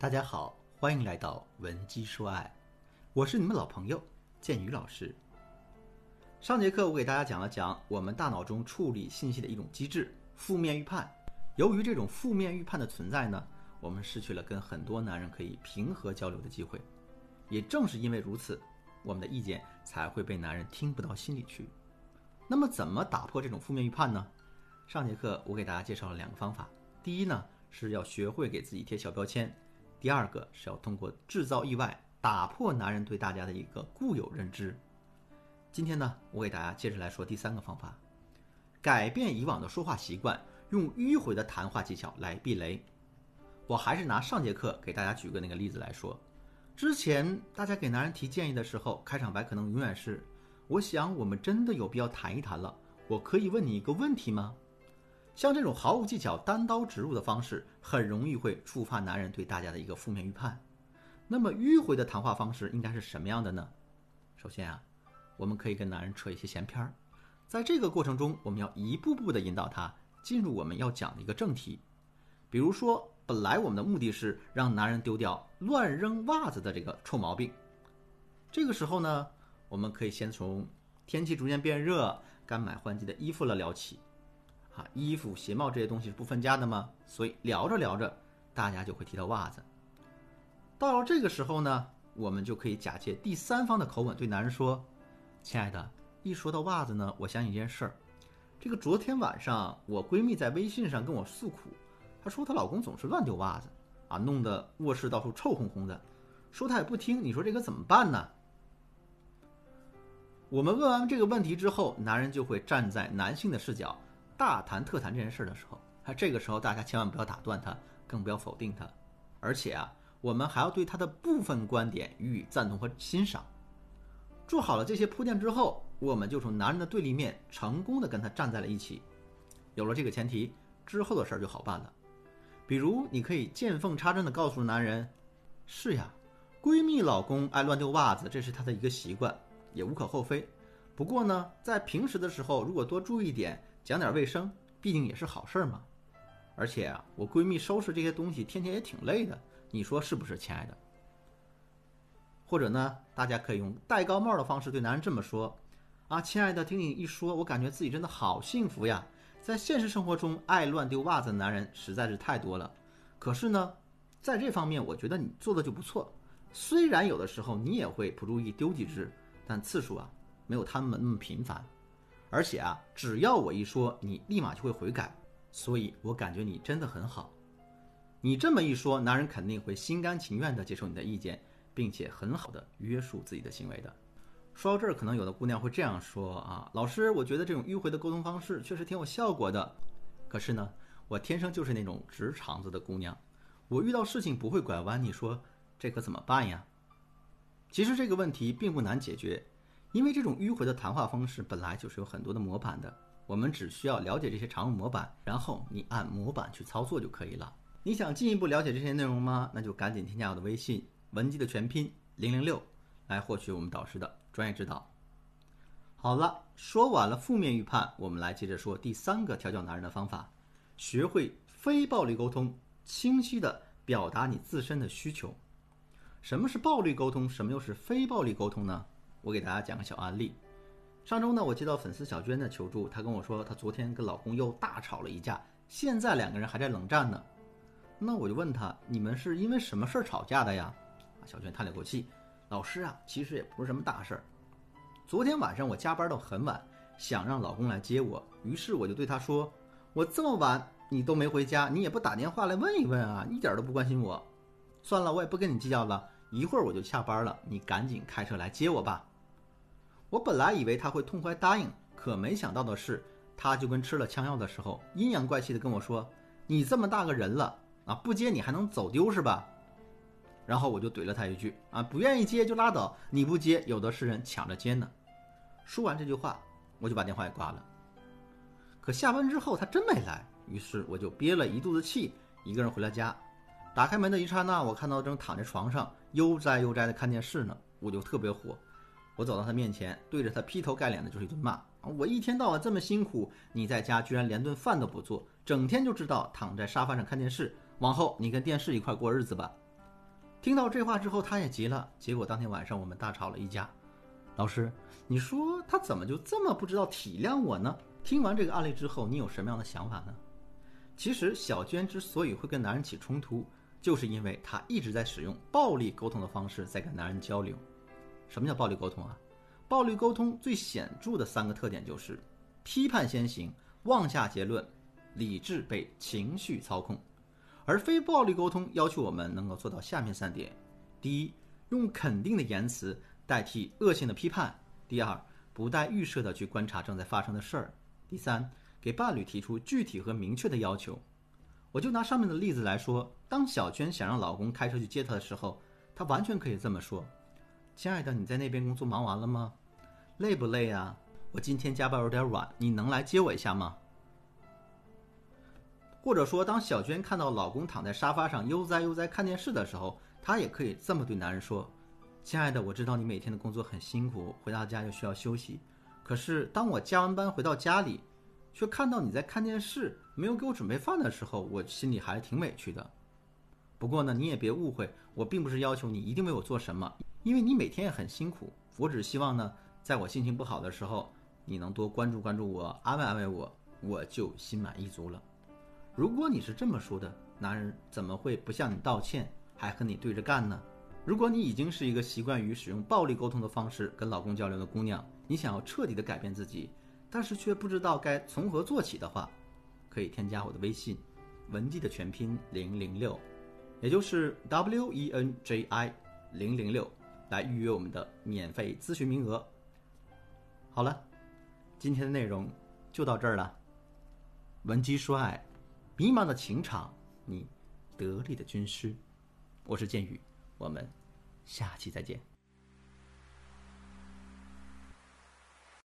大家好，欢迎来到文姬说爱，我是你们老朋友建宇老师。上节课我给大家讲了讲我们大脑中处理信息的一种机制——负面预判。由于这种负面预判的存在呢，我们失去了跟很多男人可以平和交流的机会。也正是因为如此，我们的意见才会被男人听不到心里去。那么，怎么打破这种负面预判呢？上节课我给大家介绍了两个方法。第一呢，是要学会给自己贴小标签。第二个是要通过制造意外，打破男人对大家的一个固有认知。今天呢，我给大家接着来说第三个方法，改变以往的说话习惯，用迂回的谈话技巧来避雷。我还是拿上节课给大家举个那个例子来说，之前大家给男人提建议的时候，开场白可能永远是：“我想我们真的有必要谈一谈了，我可以问你一个问题吗？”像这种毫无技巧、单刀直入的方式，很容易会触发男人对大家的一个负面预判。那么迂回的谈话方式应该是什么样的呢？首先啊，我们可以跟男人扯一些闲篇儿，在这个过程中，我们要一步步的引导他进入我们要讲的一个正题。比如说，本来我们的目的是让男人丢掉乱扔袜子的这个臭毛病。这个时候呢，我们可以先从天气逐渐变热、该买换季的衣服了聊起。啊，衣服、鞋帽这些东西是不分家的吗？所以聊着聊着，大家就会提到袜子。到了这个时候呢，我们就可以假借第三方的口吻对男人说：“亲爱的，一说到袜子呢，我想起一件事儿。这个昨天晚上我闺蜜在微信上跟我诉苦，她说她老公总是乱丢袜子，啊，弄得卧室到处臭烘烘的，说她也不听。你说这个怎么办呢？”我们问完这个问题之后，男人就会站在男性的视角。大谈特谈这件事的时候，他这个时候大家千万不要打断他，更不要否定他，而且啊，我们还要对他的部分观点予以赞同和欣赏。做好了这些铺垫之后，我们就从男人的对立面成功的跟他站在了一起。有了这个前提之后的事儿就好办了。比如，你可以见缝插针的告诉男人：“是呀，闺蜜老公爱乱丢袜子，这是他的一个习惯，也无可厚非。不过呢，在平时的时候，如果多注意点。”讲点卫生，毕竟也是好事嘛。而且啊，我闺蜜收拾这些东西，天天也挺累的，你说是不是，亲爱的？或者呢，大家可以用戴高帽的方式对男人这么说：啊，亲爱的，听你一说，我感觉自己真的好幸福呀。在现实生活中，爱乱丢袜子的男人实在是太多了。可是呢，在这方面，我觉得你做的就不错。虽然有的时候你也会不注意丢几只，但次数啊，没有他们那么频繁。而且啊，只要我一说，你立马就会悔改，所以我感觉你真的很好。你这么一说，男人肯定会心甘情愿地接受你的意见，并且很好的约束自己的行为的。说到这儿，可能有的姑娘会这样说啊，老师，我觉得这种迂回的沟通方式确实挺有效果的。可是呢，我天生就是那种直肠子的姑娘，我遇到事情不会拐弯。你说这可怎么办呀？其实这个问题并不难解决。因为这种迂回的谈话方式本来就是有很多的模板的，我们只需要了解这些常用模板，然后你按模板去操作就可以了。你想进一步了解这些内容吗？那就赶紧添加我的微信文姬的全拼零零六，来获取我们导师的专业指导。好了，说完了负面预判，我们来接着说第三个调教男人的方法：学会非暴力沟通，清晰的表达你自身的需求。什么是暴力沟通？什么又是非暴力沟通呢？我给大家讲个小案例。上周呢，我接到粉丝小娟的求助，她跟我说，她昨天跟老公又大吵了一架，现在两个人还在冷战呢。那我就问她，你们是因为什么事儿吵架的呀？小娟叹了口气，老师啊，其实也不是什么大事儿。昨天晚上我加班到很晚，想让老公来接我，于是我就对他说，我这么晚你都没回家，你也不打电话来问一问啊，一点都不关心我。算了，我也不跟你计较了，一会儿我就下班了，你赶紧开车来接我吧。我本来以为他会痛快答应，可没想到的是，他就跟吃了枪药的时候，阴阳怪气的跟我说：“你这么大个人了啊，不接你还能走丢是吧？”然后我就怼了他一句：“啊，不愿意接就拉倒，你不接，有的是人抢着接呢。”说完这句话，我就把电话给挂了。可下班之后他真没来，于是我就憋了一肚子气，一个人回了家。打开门的一刹那，我看到正躺在床上悠哉悠哉的看电视呢，我就特别火。我走到他面前，对着他劈头盖脸的就是一顿骂。我一天到晚这么辛苦，你在家居然连顿饭都不做，整天就知道躺在沙发上看电视。往后你跟电视一块过日子吧。听到这话之后，他也急了。结果当天晚上我们大吵了一架。老师，你说他怎么就这么不知道体谅我呢？听完这个案例之后，你有什么样的想法呢？其实小娟之所以会跟男人起冲突，就是因为她一直在使用暴力沟通的方式在跟男人交流。什么叫暴力沟通啊？暴力沟通最显著的三个特点就是批判先行、妄下结论、理智被情绪操控。而非暴力沟通要求我们能够做到下面三点：第一，用肯定的言辞代替恶性的批判；第二，不带预设的去观察正在发生的事儿；第三，给伴侣提出具体和明确的要求。我就拿上面的例子来说，当小娟想让老公开车去接她的时候，她完全可以这么说：“亲爱的，你在那边工作忙完了吗？累不累啊？我今天加班有点晚，你能来接我一下吗？”或者说，当小娟看到老公躺在沙发上悠哉悠哉看电视的时候，她也可以这么对男人说：“亲爱的，我知道你每天的工作很辛苦，回到家又需要休息。可是当我加完班回到家里，却看到你在看电视，没有给我准备饭的时候，我心里还是挺委屈的。不过呢，你也别误会，我并不是要求你一定为我做什么，因为你每天也很辛苦。我只希望呢，在我心情不好的时候，你能多关注关注我，安慰安慰我，我就心满意足了。”如果你是这么说的，男人怎么会不向你道歉，还和你对着干呢？如果你已经是一个习惯于使用暴力沟通的方式跟老公交流的姑娘，你想要彻底的改变自己，但是却不知道该从何做起的话，可以添加我的微信，文姬的全拼零零六，也就是 W E N J I 零零六，来预约我们的免费咨询名额。好了，今天的内容就到这儿了，文姬说爱。迷茫的情场，你得力的军师，我是剑宇，我们下期再见。